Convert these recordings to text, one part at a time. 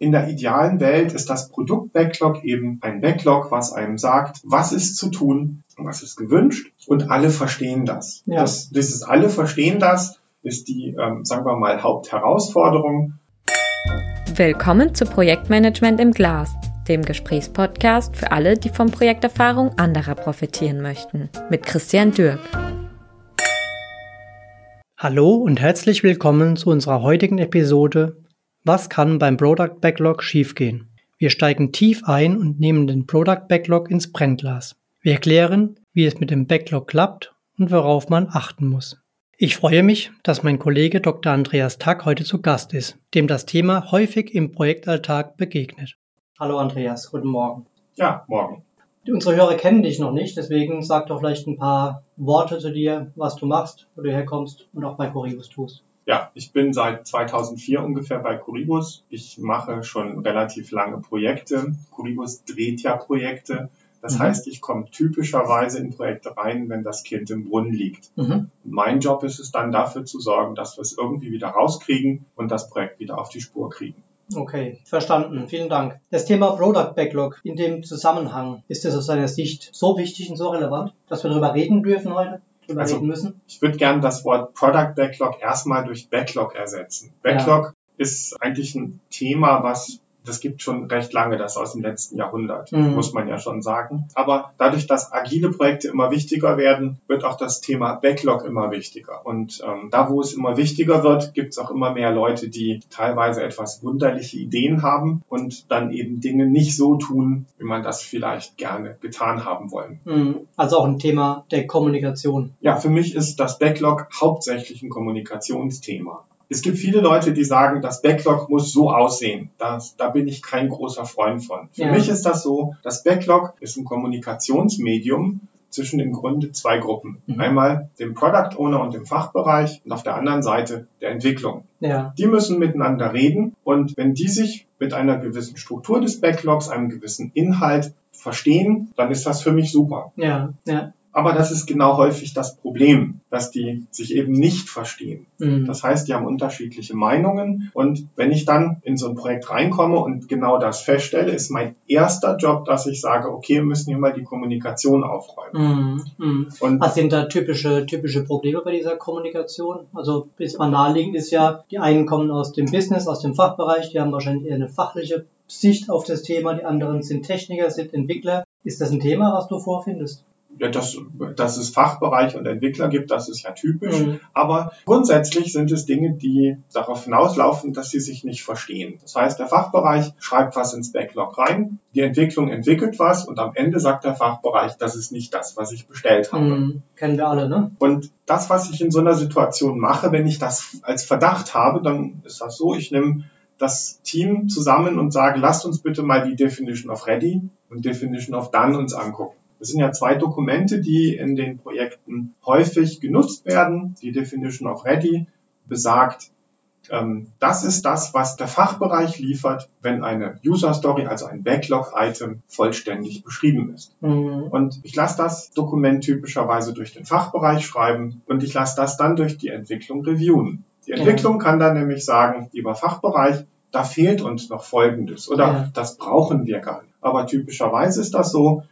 In der idealen Welt ist das Produkt-Backlog eben ein Backlog, was einem sagt, was ist zu tun, was ist gewünscht und alle verstehen das. Ja. das dieses alle verstehen das ist die, ähm, sagen wir mal, Hauptherausforderung. Willkommen zu Projektmanagement im Glas, dem Gesprächspodcast für alle, die von Projekterfahrung anderer profitieren möchten, mit Christian Dürk. Hallo und herzlich willkommen zu unserer heutigen Episode was kann beim Product Backlog schiefgehen? Wir steigen tief ein und nehmen den Product Backlog ins Brennglas. Wir erklären, wie es mit dem Backlog klappt und worauf man achten muss. Ich freue mich, dass mein Kollege Dr. Andreas Tack heute zu Gast ist, dem das Thema häufig im Projektalltag begegnet. Hallo Andreas, guten Morgen. Ja, morgen. Unsere Hörer kennen dich noch nicht, deswegen sag doch vielleicht ein paar Worte zu dir, was du machst, wo du herkommst und auch bei Coribus tust. Ja, ich bin seit 2004 ungefähr bei Curibus. Ich mache schon relativ lange Projekte. Curibus dreht ja Projekte. Das mhm. heißt, ich komme typischerweise in Projekte rein, wenn das Kind im Brunnen liegt. Mhm. Mein Job ist es dann dafür zu sorgen, dass wir es irgendwie wieder rauskriegen und das Projekt wieder auf die Spur kriegen. Okay, verstanden. Vielen Dank. Das Thema Product Backlog in dem Zusammenhang, ist das aus deiner Sicht so wichtig und so relevant, dass wir darüber reden dürfen heute? Also, müssen? Ich würde gerne das Wort Product Backlog erstmal durch Backlog ersetzen. Backlog ja. ist eigentlich ein Thema, was das gibt schon recht lange, das aus dem letzten Jahrhundert, mhm. muss man ja schon sagen. Aber dadurch, dass agile Projekte immer wichtiger werden, wird auch das Thema Backlog immer wichtiger. Und ähm, da, wo es immer wichtiger wird, gibt es auch immer mehr Leute, die teilweise etwas wunderliche Ideen haben und dann eben Dinge nicht so tun, wie man das vielleicht gerne getan haben wollen. Mhm. Also auch ein Thema der Kommunikation. Ja, für mich ist das Backlog hauptsächlich ein Kommunikationsthema. Es gibt viele Leute, die sagen, das Backlog muss so aussehen. Das, da bin ich kein großer Freund von. Für ja. mich ist das so, das Backlog ist ein Kommunikationsmedium zwischen im Grunde zwei Gruppen. Mhm. Einmal dem Product Owner und dem Fachbereich und auf der anderen Seite der Entwicklung. Ja. Die müssen miteinander reden und wenn die sich mit einer gewissen Struktur des Backlogs, einem gewissen Inhalt verstehen, dann ist das für mich super. Ja, ja. Aber das ist genau häufig das Problem, dass die sich eben nicht verstehen. Mhm. Das heißt, die haben unterschiedliche Meinungen. Und wenn ich dann in so ein Projekt reinkomme und genau das feststelle, ist mein erster Job, dass ich sage, okay, wir müssen hier mal die Kommunikation aufräumen. Mhm. Mhm. Und Was sind da typische, typische Probleme bei dieser Kommunikation? Also, bis mal naheliegend ist ja, die einen kommen aus dem Business, aus dem Fachbereich, die haben wahrscheinlich eher eine fachliche Sicht auf das Thema, die anderen sind Techniker, sind Entwickler. Ist das ein Thema, was du vorfindest? Ja, dass, dass es Fachbereiche und Entwickler gibt, das ist ja typisch. Mhm. Aber grundsätzlich sind es Dinge, die darauf hinauslaufen, dass sie sich nicht verstehen. Das heißt, der Fachbereich schreibt was ins Backlog rein, die Entwicklung entwickelt was und am Ende sagt der Fachbereich, das ist nicht das, was ich bestellt habe. Mhm. Kennen wir alle, ne? Und das, was ich in so einer Situation mache, wenn ich das als Verdacht habe, dann ist das so, ich nehme das Team zusammen und sage, lasst uns bitte mal die Definition of Ready und Definition of Done uns angucken. Das sind ja zwei Dokumente, die in den Projekten häufig genutzt werden. Die Definition of Ready besagt, ähm, das ist das, was der Fachbereich liefert, wenn eine User Story, also ein Backlog-Item, vollständig beschrieben ist. Mhm. Und ich lasse das Dokument typischerweise durch den Fachbereich schreiben und ich lasse das dann durch die Entwicklung reviewen. Die Entwicklung kann dann nämlich sagen, lieber Fachbereich, da fehlt uns noch Folgendes oder ja. das brauchen wir gar nicht. Aber typischerweise ist das so,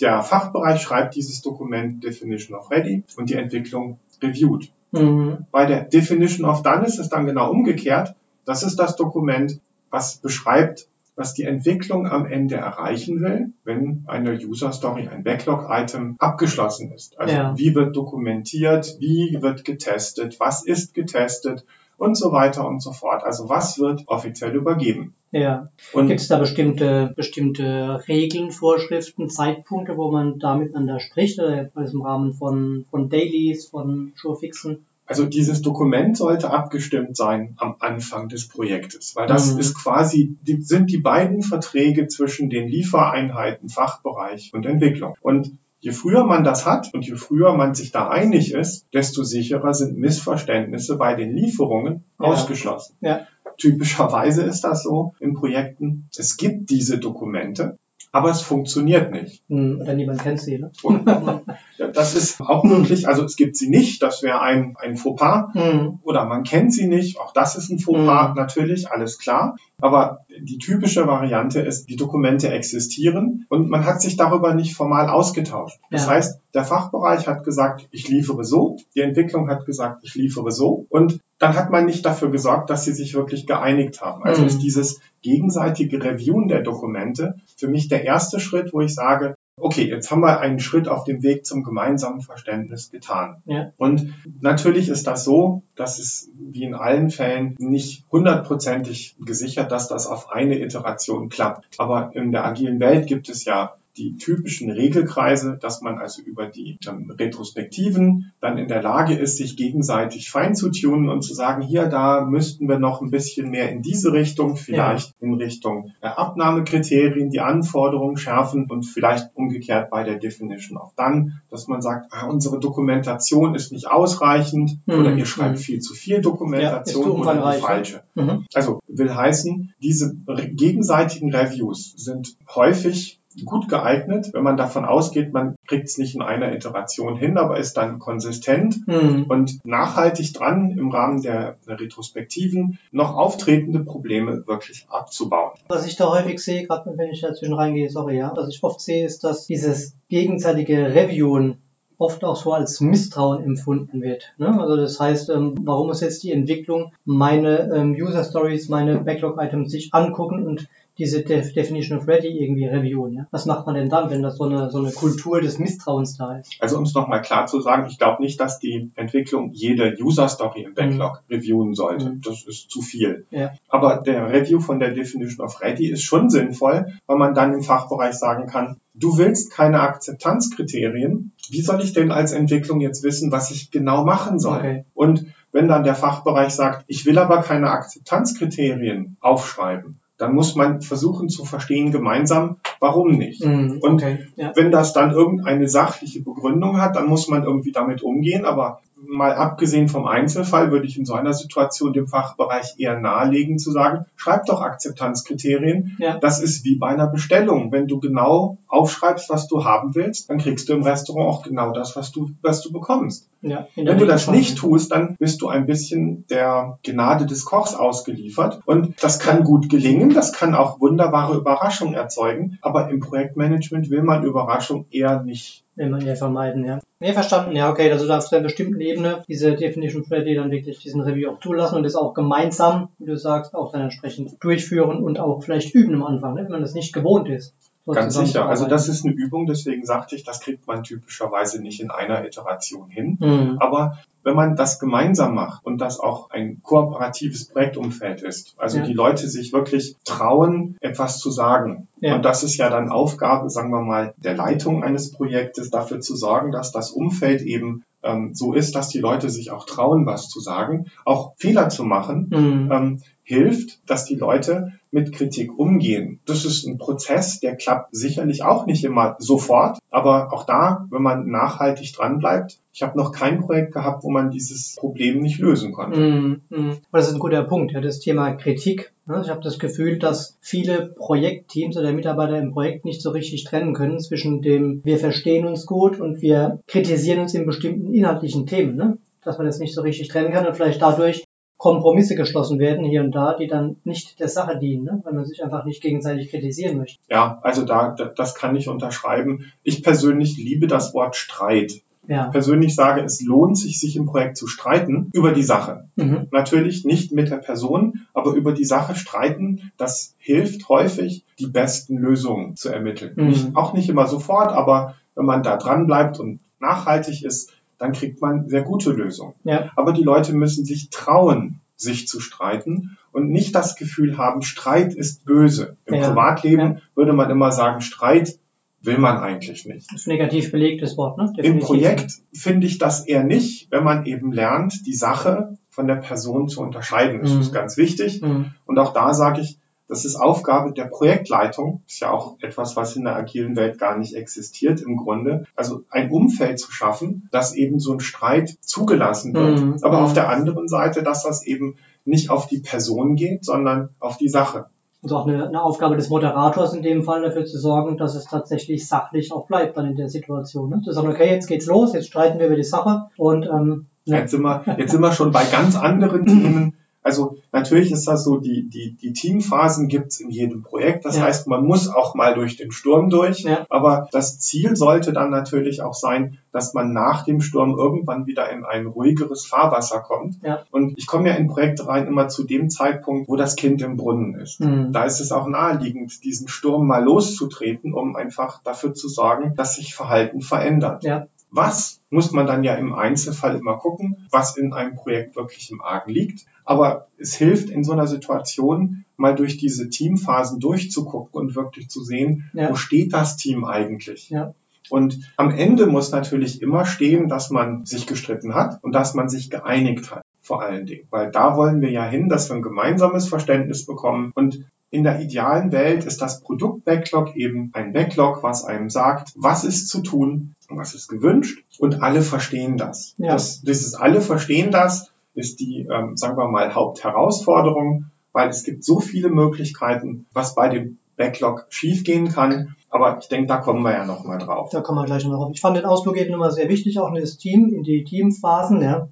der Fachbereich schreibt dieses Dokument Definition of Ready und die Entwicklung reviewed. Mhm. Bei der Definition of Done ist es dann genau umgekehrt. Das ist das Dokument, was beschreibt, was die Entwicklung am Ende erreichen will, wenn eine User Story, ein Backlog-Item abgeschlossen ist. Also ja. wie wird dokumentiert, wie wird getestet, was ist getestet und so weiter und so fort. Also was wird offiziell übergeben? Ja. Gibt es da bestimmte, bestimmte Regeln, Vorschriften, Zeitpunkte, wo man da miteinander spricht, oder im Rahmen von, von Dailies, von Showfixen? Also dieses Dokument sollte abgestimmt sein am Anfang des Projektes, weil das mhm. ist quasi, die, sind die beiden Verträge zwischen den Liefereinheiten, Fachbereich und Entwicklung. Und Je früher man das hat und je früher man sich da einig ist, desto sicherer sind Missverständnisse bei den Lieferungen ja. ausgeschlossen. Ja. Typischerweise ist das so in Projekten. Es gibt diese Dokumente, aber es funktioniert nicht. Hm, oder niemand kennt sie, ne? Und, das ist auch möglich. Also es gibt sie nicht, das wäre ein, ein Fauxpas. Mhm. Oder man kennt sie nicht, auch das ist ein Fauxpas, mhm. natürlich, alles klar. Aber die typische Variante ist, die Dokumente existieren und man hat sich darüber nicht formal ausgetauscht. Das Ja. heißt, der Fachbereich hat gesagt, ich liefere so, die Entwicklung hat gesagt, ich liefere so und dann hat man nicht dafür gesorgt, dass sie sich wirklich geeinigt haben. Also Mhm. ist dieses gegenseitige Reviewen der Dokumente für mich der erste Schritt, wo ich sage, okay, jetzt haben wir einen Schritt auf dem Weg zum gemeinsamen Verständnis getan. Ja. Und natürlich ist das so, dass es wie in allen Fällen nicht hundertprozentig gesichert, dass das auf eine Iteration klappt. Aber in der agilen Welt gibt es ja die typischen Regelkreise, dass man also über die ähm, Retrospektiven dann in der Lage ist, sich gegenseitig fein zu tunen und zu sagen, hier, da müssten wir noch ein bisschen mehr in diese Richtung, vielleicht in Richtung äh, Abnahmekriterien, die Anforderungen schärfen und vielleicht umgekehrt bei der Definition of Done, dass man sagt, ah, unsere Dokumentation ist nicht ausreichend Mhm. oder ihr schreibt Mhm. viel zu viel Ja, Dokumentation zu oder die ja. falsche. Mhm. Also will heißen, diese gegenseitigen Reviews sind häufig gut geeignet, wenn man davon ausgeht, man kriegt es nicht in einer Iteration hin, aber ist dann konsistent Mhm. und nachhaltig dran, im Rahmen der Retrospektiven noch auftretende Probleme wirklich abzubauen. Was ich da häufig sehe, gerade wenn ich dazwischen reingehe, sorry, ja, was ich oft sehe, ist, dass dieses gegenseitige Reviewen oft auch so als Misstrauen empfunden wird. Ne? Also das heißt, ähm, warum muss jetzt die Entwicklung meine ähm, User Stories, meine Backlog-Items sich angucken und diese Def Definition of Ready irgendwie reviewen? Ja? Was macht man denn dann, wenn das so eine, so eine Kultur des Misstrauens da ist? Also um es nochmal klar zu sagen, ich glaube nicht, dass die Entwicklung jede User-Story im Backlog reviewen sollte. Mhm. Das ist zu viel. Ja. Aber der Review von der Definition of Ready ist schon sinnvoll, weil man dann im Fachbereich sagen kann, du willst keine Akzeptanzkriterien. Wie soll ich denn als Entwicklung jetzt wissen, was ich genau machen soll? Okay. Und wenn dann der Fachbereich sagt, ich will aber keine Akzeptanzkriterien aufschreiben, dann muss man versuchen zu verstehen gemeinsam, warum nicht. Und okay. Ja. wenn das dann irgendeine sachliche Begründung hat, dann muss man irgendwie damit umgehen. Aber mal abgesehen vom Einzelfall würde ich in so einer Situation dem Fachbereich eher nahelegen zu sagen, schreib doch Akzeptanzkriterien. Ja. Das ist wie bei einer Bestellung. Wenn du genau aufschreibst, was du haben willst, dann kriegst du im Restaurant auch genau das, was du, was du bekommst. Ja, Wenn du das nicht tust, dann bist du ein bisschen der Gnade des Kochs ausgeliefert. Und das kann gut gelingen, das kann auch wunderbare Überraschungen erzeugen. Aber im Projektmanagement will man Überraschung eher nicht. Will man eher vermeiden, ja. Nee, verstanden. Ja, okay, also da auf einer bestimmten Ebene diese Definition Ready dann wirklich diesen Review auch zulassen und das auch gemeinsam, wie du sagst, auch dann entsprechend durchführen und auch vielleicht üben am Anfang, ne, wenn man das nicht gewohnt ist. Ganz sicher. Also das ist eine Übung, deswegen sagte ich, das kriegt man typischerweise nicht in einer Iteration hin. Mhm. Aber wenn man das gemeinsam macht und das auch ein kooperatives Projektumfeld ist, also Ja. die Leute sich wirklich trauen, etwas zu sagen. Ja. Und das ist ja dann Aufgabe, sagen wir mal, der Leitung eines Projektes, dafür zu sorgen, dass das Umfeld eben ähm, so ist, dass die Leute sich auch trauen, was zu sagen, auch Fehler zu machen, Mhm. ähm, hilft, dass die Leute mit Kritik umgehen. Das ist ein Prozess, der klappt sicherlich auch nicht immer sofort, aber auch da, wenn man nachhaltig dran bleibt, ich habe noch kein Projekt gehabt, wo man dieses Problem nicht lösen konnte. Mhm. Aber Das ist ein guter Punkt, ja, das Thema Kritik. ne. Ich habe das Gefühl, dass viele Projektteams oder Mitarbeiter im Projekt nicht so richtig trennen können zwischen dem, wir verstehen uns gut und wir kritisieren uns in bestimmten inhaltlichen Themen. Ne? Dass man das nicht so richtig trennen kann und vielleicht dadurch Kompromisse geschlossen werden hier und da, die dann nicht der Sache dienen, ne? weil man sich einfach nicht gegenseitig kritisieren möchte. Ja, also da, da, das kann ich unterschreiben. Ich persönlich liebe das Wort Streit. Ja. Persönlich sage, es lohnt sich, sich im Projekt zu streiten über die Sache. Mhm. Natürlich nicht mit der Person, aber über die Sache streiten, das hilft häufig, die besten Lösungen zu ermitteln. Mhm. Nicht, auch nicht immer sofort, aber wenn man da dran bleibt und nachhaltig ist, dann kriegt man sehr gute Lösungen. Ja. Aber die Leute müssen sich trauen, sich zu streiten und nicht das Gefühl haben, Streit ist böse. Im Ja, Privatleben ja. würde man immer sagen, Streit will man eigentlich nicht. Das ist ein negativ belegtes Wort, ne? Im Definitiv. Projekt finde ich das eher nicht, wenn man eben lernt, die Sache von der Person zu unterscheiden. Das Mhm. ist ganz wichtig. Mhm. Und auch da sage ich, das ist Aufgabe der Projektleitung. Ist ja auch etwas, was in der agilen Welt gar nicht existiert im Grunde. Also ein Umfeld zu schaffen, dass eben so ein Streit zugelassen wird. Mhm. Aber Mhm. auf der anderen Seite, dass das eben nicht auf die Person geht, sondern auf die Sache. Und auch eine, eine Aufgabe des Moderators in dem Fall dafür zu sorgen, dass es tatsächlich sachlich auch bleibt dann in der Situation. Ne? Zu sagen, okay, jetzt geht's los, jetzt streiten wir über die Sache und ähm, ja, Jetzt sind wir, jetzt sind wir schon bei ganz anderen Themen. Also natürlich ist das so, die, die, die Teamphasen gibt's in jedem Projekt. Das Ja. heißt, man muss auch mal durch den Sturm durch. Ja. Aber das Ziel sollte dann natürlich auch sein, dass man nach dem Sturm irgendwann wieder in ein ruhigeres Fahrwasser kommt. Ja. Und ich komme ja in Projekte rein immer zu dem Zeitpunkt, wo das Kind im Brunnen ist. Mhm. Da ist es auch naheliegend, diesen Sturm mal loszutreten, um einfach dafür zu sorgen, dass sich Verhalten verändert. Ja. Was muss man dann ja im Einzelfall immer gucken, was in einem Projekt wirklich im Argen liegt. Aber es hilft in so einer Situation mal durch diese Teamphasen durchzugucken und wirklich zu sehen, Ja. wo steht das Team eigentlich? Ja. Und am Ende muss natürlich immer stehen, dass man sich gestritten hat und dass man sich geeinigt hat, vor allen Dingen. Weil da wollen wir ja hin, dass wir ein gemeinsames Verständnis bekommen. Und in der idealen Welt ist das Produkt-Backlog eben ein Backlog, was einem sagt, was ist zu tun, was ist gewünscht und alle verstehen das. Ja. das dieses alle verstehen das ist die, ähm, sagen wir mal, Hauptherausforderung, weil es gibt so viele Möglichkeiten, was bei dem Backlog schiefgehen kann. Aber ich denke, da kommen wir ja noch mal drauf. Da kommen wir gleich noch drauf. Ich fand den Ausflug eben immer sehr wichtig, auch in das Team, in die Teamphasen. Ja.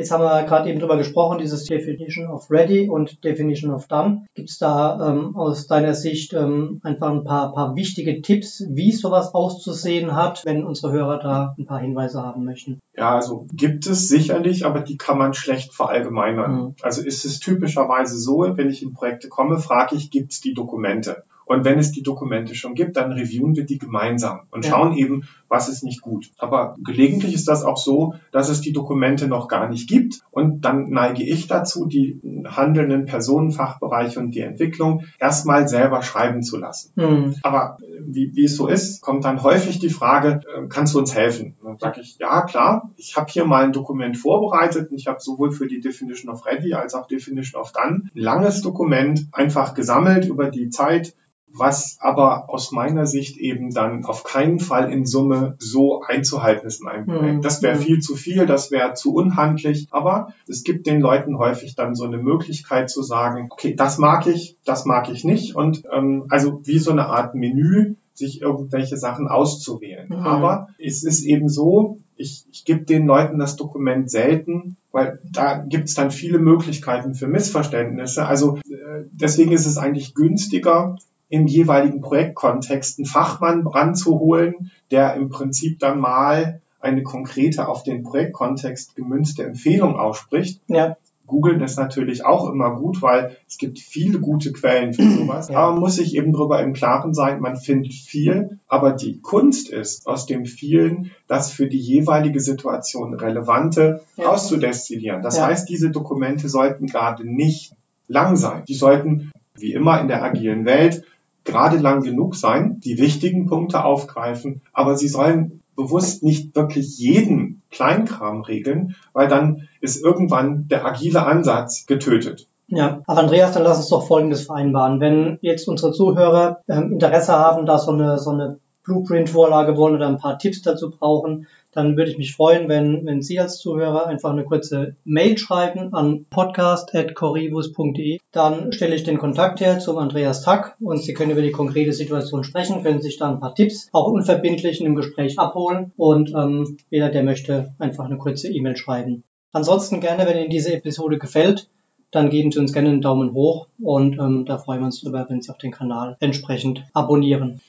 Jetzt haben wir gerade eben drüber gesprochen, dieses Definition of Ready und Definition of Done. Gibt es da ähm, aus deiner Sicht ähm, einfach ein paar, paar wichtige Tipps, wie sowas auszusehen hat, wenn unsere Hörer da ein paar Hinweise haben möchten? Ja, also gibt es sicherlich, aber die kann man schlecht verallgemeinern. Mhm. Also ist es typischerweise so, wenn ich in Projekte komme, frage ich, gibt es die Dokumente? Und wenn es die Dokumente schon gibt, dann reviewen wir die gemeinsam und Ja. schauen eben, was ist nicht gut. Aber gelegentlich ist das auch so, dass es die Dokumente noch gar nicht gibt. Und dann neige ich dazu, die handelnden Personen, Fachbereiche und die Entwicklung erstmal selber schreiben zu lassen. Hm. Aber äh, wie, wie es so ist, kommt dann häufig die Frage, äh, kannst du uns helfen? Und dann sage ich, ja klar, ich habe hier mal ein Dokument vorbereitet und ich habe sowohl für die Definition of Ready als auch Definition of Done ein langes Dokument einfach gesammelt über die Zeit, was aber aus meiner Sicht eben dann auf keinen Fall in Summe so einzuhalten ist in einem Mhm. Projekt. Das wäre Mhm. viel zu viel, das wäre zu unhandlich, aber es gibt den Leuten häufig dann so eine Möglichkeit zu sagen, okay, das mag ich, das mag ich nicht und ähm, also wie so eine Art Menü, sich irgendwelche Sachen auszuwählen. Mhm. Aber es ist eben so, ich, ich gebe den Leuten das Dokument selten, weil da gibt es dann viele Möglichkeiten für Missverständnisse. Also äh, deswegen ist es eigentlich günstiger, im jeweiligen Projektkontext einen Fachmann ranzuholen, der im Prinzip dann mal eine konkrete auf den Projektkontext gemünzte Empfehlung ausspricht. Ja, Googeln ist natürlich auch immer gut, weil es gibt viele gute Quellen für sowas. Ja. Aber man muss sich eben darüber im Klaren sein, man findet viel, aber die Kunst ist, aus dem vielen das für die jeweilige Situation Relevante Ja. auszudestillieren. Das Ja. heißt, diese Dokumente sollten gerade nicht lang sein. Die sollten, wie immer in der agilen Welt, gerade lang genug sein, die wichtigen Punkte aufgreifen, aber sie sollen bewusst nicht wirklich jeden Kleinkram regeln, weil dann ist irgendwann der agile Ansatz getötet. Ja, aber Andreas, dann lass uns doch Folgendes vereinbaren. Wenn jetzt unsere Zuhörer ähm, Interesse haben, da so eine, so eine Blueprint-Vorlage wollen oder ein paar Tipps dazu brauchen, dann würde ich mich freuen, wenn, wenn Sie als Zuhörer einfach eine kurze Mail schreiben an podcast.corrivus.de. Dann stelle ich den Kontakt her zum Andreas Tack und Sie können über die konkrete Situation sprechen, können sich da ein paar Tipps auch unverbindlich in einem Gespräch abholen und ähm, jeder, der möchte, einfach eine kurze E-Mail schreiben. Ansonsten gerne, wenn Ihnen diese Episode gefällt, dann geben Sie uns gerne einen Daumen hoch und ähm, da freuen wir uns drüber, wenn Sie auch den Kanal entsprechend abonnieren.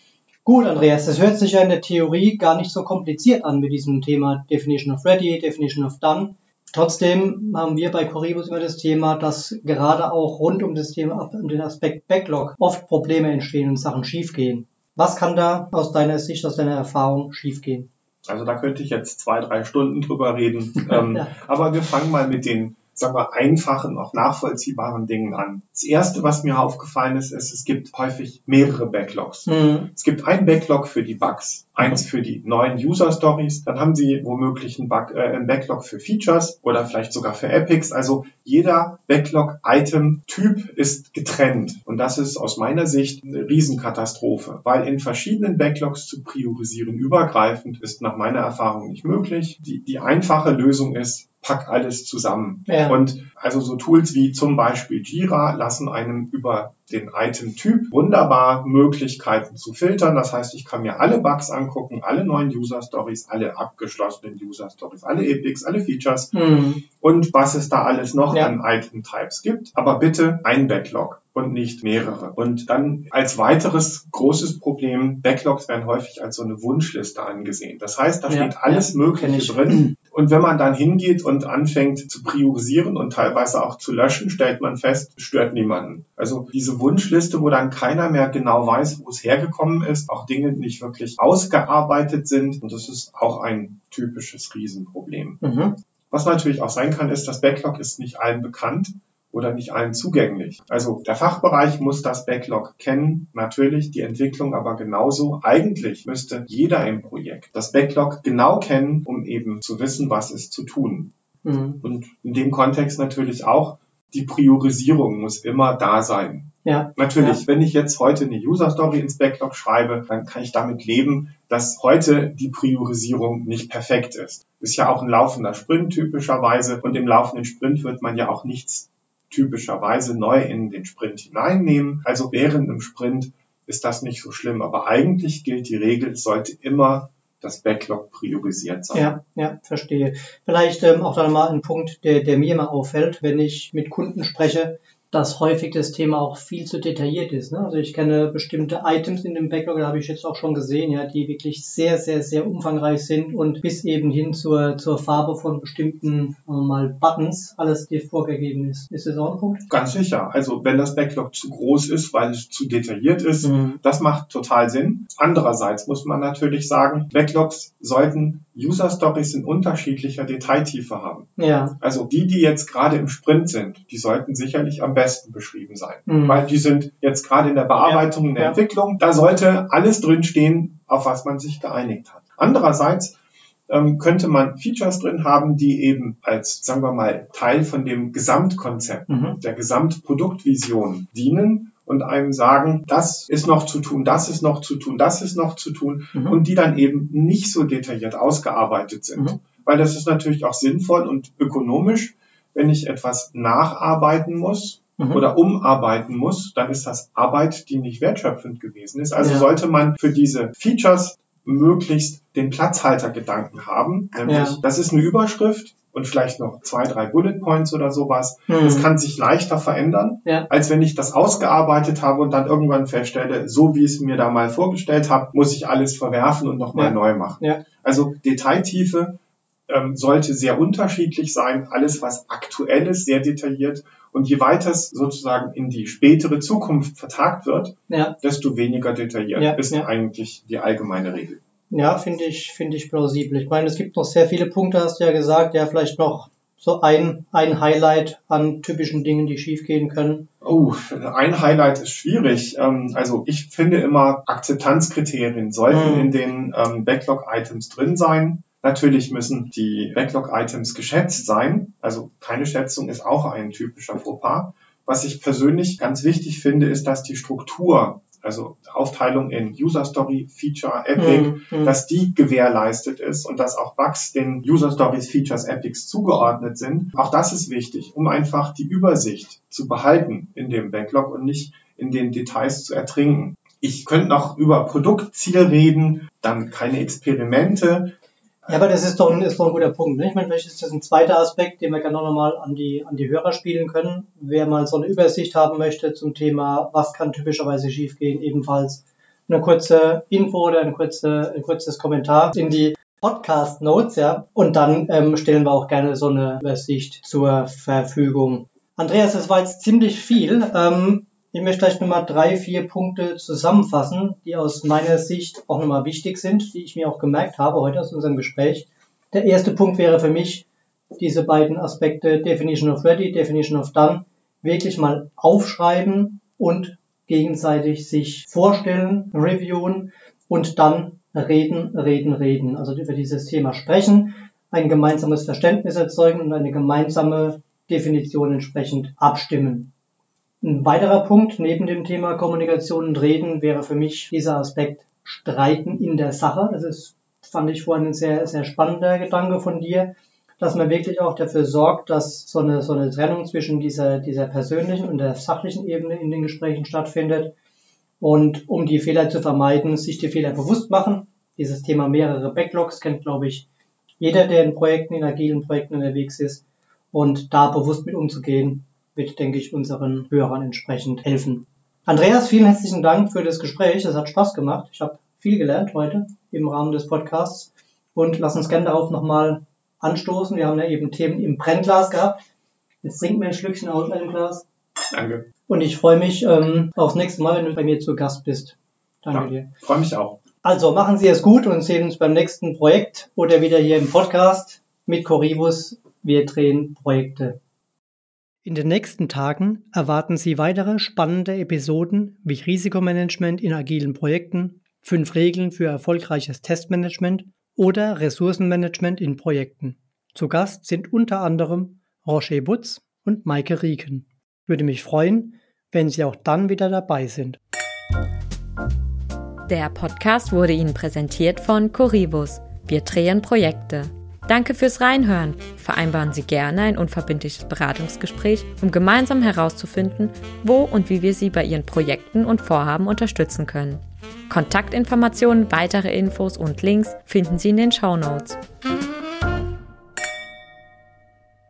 Gut, Andreas, das hört sich ja in der Theorie gar nicht so kompliziert an mit diesem Thema Definition of Ready, Definition of Done. Trotzdem haben wir bei Coribus immer das Thema, dass gerade auch rund um das Thema, um den Aspekt Backlog oft Probleme entstehen und Sachen schiefgehen. Was kann da aus deiner Sicht, aus deiner Erfahrung schiefgehen? Also da könnte ich jetzt zwei, drei Stunden drüber reden. ähm, Ja. Aber wir fangen mal mit den, sagen wir, einfachen, auch nachvollziehbaren Dingen an. Das erste, was mir aufgefallen ist, ist, es gibt häufig mehrere Backlogs. Hm, Es gibt ein Backlog für die Bugs, eins für die neuen User Stories, dann haben Sie womöglich einen, Bug, äh, einen Backlog für Features oder vielleicht sogar für Epics. Also jeder Backlog-Item-Typ ist getrennt und das ist aus meiner Sicht eine Riesenkatastrophe, weil in verschiedenen Backlogs zu priorisieren übergreifend ist nach meiner Erfahrung nicht möglich. Die, die einfache Lösung ist, pack alles zusammen. Ja. Und also so Tools wie zum Beispiel Jira lassen einem über den Item-Typ wunderbar Möglichkeiten zu filtern. Das heißt, ich kann mir alle Bugs angucken, alle neuen User-Stories, alle abgeschlossenen User-Stories, alle Epics, alle Features Mhm. und was es da alles noch Ja. an Item-Types gibt. Aber bitte ein Backlog und nicht mehrere. Und dann als weiteres großes Problem, Backlogs werden häufig als so eine Wunschliste angesehen. Das heißt, da Ja, steht alles Mögliche ich. drin. Und wenn man dann hingeht und anfängt zu priorisieren und teilweise auch zu löschen, stellt man fest, es stört niemanden. Also diese Wunschliste, wo dann keiner mehr genau weiß, wo es hergekommen ist, auch Dinge nicht wirklich ausgearbeitet sind. Und das ist auch ein typisches Riesenproblem. Mhm. Was natürlich auch sein kann, ist, das Backlog ist nicht allen bekannt oder nicht allen zugänglich. Also der Fachbereich muss das Backlog kennen, natürlich die Entwicklung aber genauso. Eigentlich müsste jeder im Projekt das Backlog genau kennen, um eben zu wissen, was ist zu tun. Mhm. Und in dem Kontext natürlich auch, die Priorisierung muss immer da sein. Ja. Natürlich, wenn ich jetzt heute eine User Story ins Backlog schreibe, dann kann ich damit leben, dass heute die Priorisierung nicht perfekt ist. Ist ja auch ein laufender Sprint typischerweise und im laufenden Sprint wird man ja auch nichts typischerweise neu in den Sprint hineinnehmen. Also während im Sprint ist das nicht so schlimm, aber eigentlich gilt die Regel, es sollte immer das Backlog priorisiert sein. Ja, ja, verstehe. Vielleicht ähm, auch dann mal ein Punkt, der, der mir immer auffällt, wenn ich mit Kunden spreche, dass häufig das Thema auch viel zu detailliert ist. Ne? Also ich kenne bestimmte Items in dem Backlog, da habe ich jetzt auch schon gesehen, ja, die wirklich sehr, sehr, sehr umfangreich sind und bis eben hin zur, zur Farbe von bestimmten mal Buttons alles dir vorgegeben ist. Ist das auch ein Punkt? Ganz sicher. Also wenn das Backlog zu groß ist, weil es zu detailliert ist, Mhm. das macht total Sinn. Andererseits muss man natürlich sagen, Backlogs sollten User Stories in unterschiedlicher Detailtiefe haben. Ja. Also die, die jetzt gerade im Sprint sind, die sollten sicherlich am besten beschrieben sein. Mhm. Weil die sind jetzt gerade in der Bearbeitung, in der Ja. Entwicklung. Da sollte alles drinstehen, auf was man sich geeinigt hat. Andererseits ähm, könnte man Features drin haben, die eben als, sagen wir mal, Teil von dem Gesamtkonzept Mhm. der Gesamtproduktvision dienen und einem sagen, das ist noch zu tun, das ist noch zu tun, das ist noch zu tun Mhm. und die dann eben nicht so detailliert ausgearbeitet sind. Mhm. Weil das ist natürlich auch sinnvoll und ökonomisch, wenn ich etwas nacharbeiten muss Mhm. oder umarbeiten muss, dann ist das Arbeit, die nicht wertschöpfend gewesen ist. Also Ja. sollte man für diese Features möglichst den Platzhaltergedanken haben. Nämlich, Ja. das ist eine Überschrift und vielleicht noch zwei, drei Bullet Points oder sowas. Mhm. Das kann sich leichter verändern, Ja. als wenn ich das ausgearbeitet habe und dann irgendwann feststelle, so wie ich es mir da mal vorgestellt habe, muss ich alles verwerfen und nochmal Ja. neu machen. Ja. Also Detailtiefe ähm, sollte sehr unterschiedlich sein. Alles, was aktuell ist, sehr detailliert. Und je weiter es sozusagen in die spätere Zukunft vertagt wird, Ja. desto weniger detailliert ist eigentlich die allgemeine Regel. Ja, finde ich, finde ich plausibel. Ich meine, es gibt noch sehr viele Punkte, hast du ja gesagt. Ja, vielleicht noch so ein, ein Highlight an typischen Dingen, die schiefgehen können. Oh, ein Highlight ist schwierig. Ähm, Also ich finde immer, Akzeptanzkriterien sollten Mhm. in den ähm, Backlog-Items drin sein. Natürlich müssen die Backlog-Items geschätzt sein. Also keine Schätzung ist auch ein typischer Fauxpas. Was ich persönlich ganz wichtig finde, ist, dass die Struktur, also Aufteilung in User Story, Feature, Epic, Mhm, dass die gewährleistet ist und dass auch Bugs den User Stories, Features, Epics zugeordnet sind. Auch das ist wichtig, um einfach die Übersicht zu behalten in dem Backlog und nicht in den Details zu ertrinken. Ich könnte noch über Produktziel reden, dann keine Experimente. Ja, aber das ist doch ein, ist doch ein guter Punkt. Ne? Ich meine, vielleicht ist das ein zweiter Aspekt, den wir gerne noch mal an die, an die Hörer spielen können. Wer mal so eine Übersicht haben möchte zum Thema, was kann typischerweise schiefgehen, ebenfalls eine kurze Info oder ein, kurze, ein kurzes Kommentar in die Podcast Notes, ja. Und dann ähm, stellen wir auch gerne so eine Übersicht zur Verfügung. Andreas, das war jetzt ziemlich viel. Ähm, ich möchte gleich nochmal drei, vier Punkte zusammenfassen, die aus meiner Sicht auch nochmal wichtig sind, die ich mir auch gemerkt habe heute aus unserem Gespräch. Der erste Punkt wäre für mich, diese beiden Aspekte Definition of Ready, Definition of Done wirklich mal aufschreiben und gegenseitig sich vorstellen, reviewen und dann reden, reden, reden. Also über dieses Thema sprechen, ein gemeinsames Verständnis erzeugen und eine gemeinsame Definition entsprechend abstimmen. Ein weiterer Punkt neben dem Thema Kommunikation und Reden wäre für mich dieser Aspekt Streiten in der Sache. Das ist, fand ich vorhin ein sehr, sehr spannender Gedanke von dir. dass man wirklich auch dafür sorgt, dass so eine, so eine Trennung zwischen dieser, dieser persönlichen und der sachlichen Ebene in den Gesprächen stattfindet. Und um die Fehler zu vermeiden, sich die Fehler bewusst machen. Dieses Thema mehrere Backlogs kennt, glaube ich, jeder, der in Projekten, in agilen Projekten unterwegs ist. Und da bewusst mit umzugehen, wird, denke ich, unseren Hörern entsprechend helfen. Andreas, vielen herzlichen Dank für das Gespräch. Es hat Spaß gemacht. Ich habe viel gelernt heute im Rahmen des Podcasts. Und lass uns gerne darauf nochmal anstoßen. Wir haben ja eben Themen im Brennglas gehabt. Jetzt trinken wir ein Schlückchen aus einem Glas. Danke. Und ich freue mich ähm, aufs nächste Mal, wenn du bei mir zu Gast bist. Danke Ja, dir. Freue mich auch. Also machen Sie es gut und sehen uns beim nächsten Projekt oder wieder hier im Podcast mit Corivus. Wir drehen Projekte. In den nächsten Tagen erwarten Sie weitere spannende Episoden wie Risikomanagement in agilen Projekten, fünf Regeln für erfolgreiches Testmanagement oder Ressourcenmanagement in Projekten. Zu Gast sind unter anderem Roger Butz und Maike Rieken. Würde mich freuen, wenn Sie auch dann wieder dabei sind. Der Podcast wurde Ihnen präsentiert von Corivus. Wir drehen Projekte. Danke fürs Reinhören. Vereinbaren Sie gerne ein unverbindliches Beratungsgespräch, um gemeinsam herauszufinden, wo und wie wir Sie bei Ihren Projekten und Vorhaben unterstützen können. Kontaktinformationen, weitere Infos und Links finden Sie in den Show Notes.